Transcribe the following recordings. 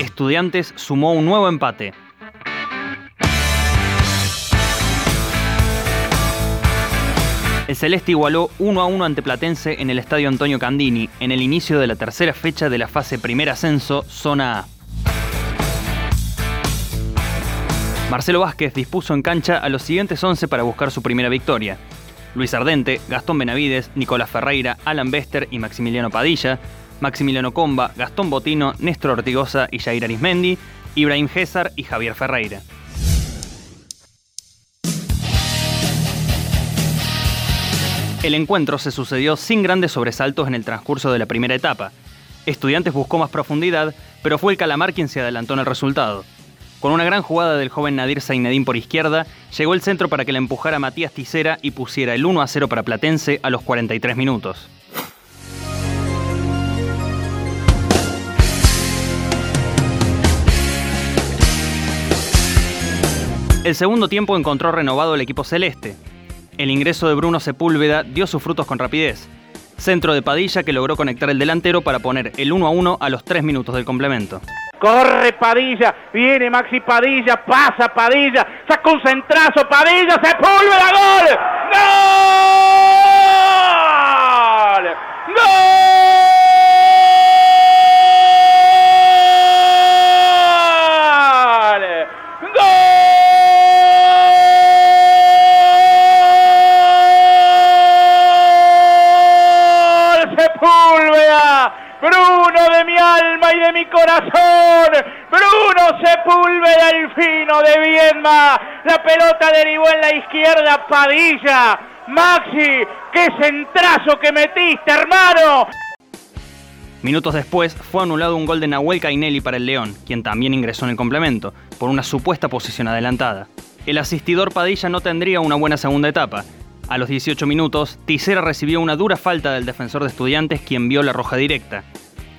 Estudiantes sumó un nuevo empate. El Celeste igualó 1 a 1 ante Platense en el Estadio Antonio Candini, en el inicio de la tercera fecha de la fase primer ascenso, zona A. Marcelo Vázquez dispuso en cancha a los siguientes 11 para buscar su primera victoria. Luis Ardente, Gastón Benavides, Nicolás Ferreira, Alan Bester y Maximiliano Padilla, Maximiliano Comba, Gastón Botino, Néstor Ortigosa y Jair Arismendi, Ibrahim César y Javier Ferreira. El encuentro se sucedió sin grandes sobresaltos en el transcurso de la primera etapa. Estudiantes buscó más profundidad, pero fue el Calamar quien se adelantó en el resultado. Con una gran jugada del joven Nadir Zainedín por izquierda, llegó el centro para que la empujara Matías Ticera y pusiera el 1 a 0 para Platense a los 43 minutos. El segundo tiempo encontró renovado el equipo celeste. El ingreso de Bruno Sepúlveda dio sus frutos con rapidez. Centro de Padilla que logró conectar el delantero para poner el 1 a 1 a los 3 minutos del complemento. Corre Padilla, viene Maxi Padilla, pasa Padilla, saca un centrazo Padilla, Sepúlveda, gol. ¡Gol! Sepúlveda, Bruno de mi alma y de mi corazón, Bruno Sepúlveda, el fino de Viedma, la pelota derivó en la izquierda, Padilla, Maxi, qué centrazo que metiste, hermano. Minutos después fue anulado un gol de Nahuel Cainelli para el León, quien también ingresó en el complemento, por una supuesta posición adelantada. El asistidor Padilla no tendría una buena segunda etapa. A los 18 minutos, Ticera recibió una dura falta del defensor de estudiantes, quien vio la roja directa.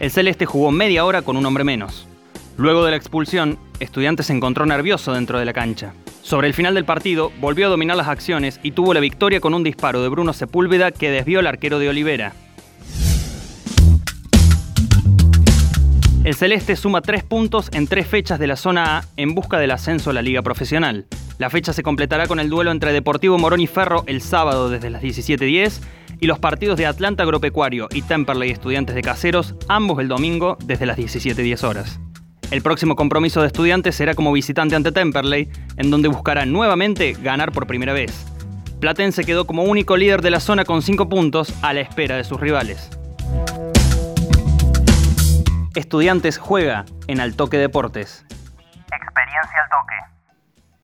El Celeste jugó media hora con un hombre menos. Luego de la expulsión, Estudiantes se encontró nervioso dentro de la cancha. Sobre el final del partido, volvió a dominar las acciones y tuvo la victoria con un disparo de Bruno Sepúlveda que desvió al arquero de Olivera. El Celeste suma tres puntos en tres fechas de la zona A en busca del ascenso a la Liga Profesional. La fecha se completará con el duelo entre Deportivo Morón y Ferro el sábado desde las 17.10 y los partidos de Atlanta Agropecuario y Temperley Estudiantes de Caseros, ambos el domingo desde las 17.10 horas. El próximo compromiso de Estudiantes será como visitante ante Temperley, en donde buscará nuevamente ganar por primera vez. Platense quedó como único líder de la zona con 5 puntos a la espera de sus rivales. Estudiantes juega en Altoque Deportes.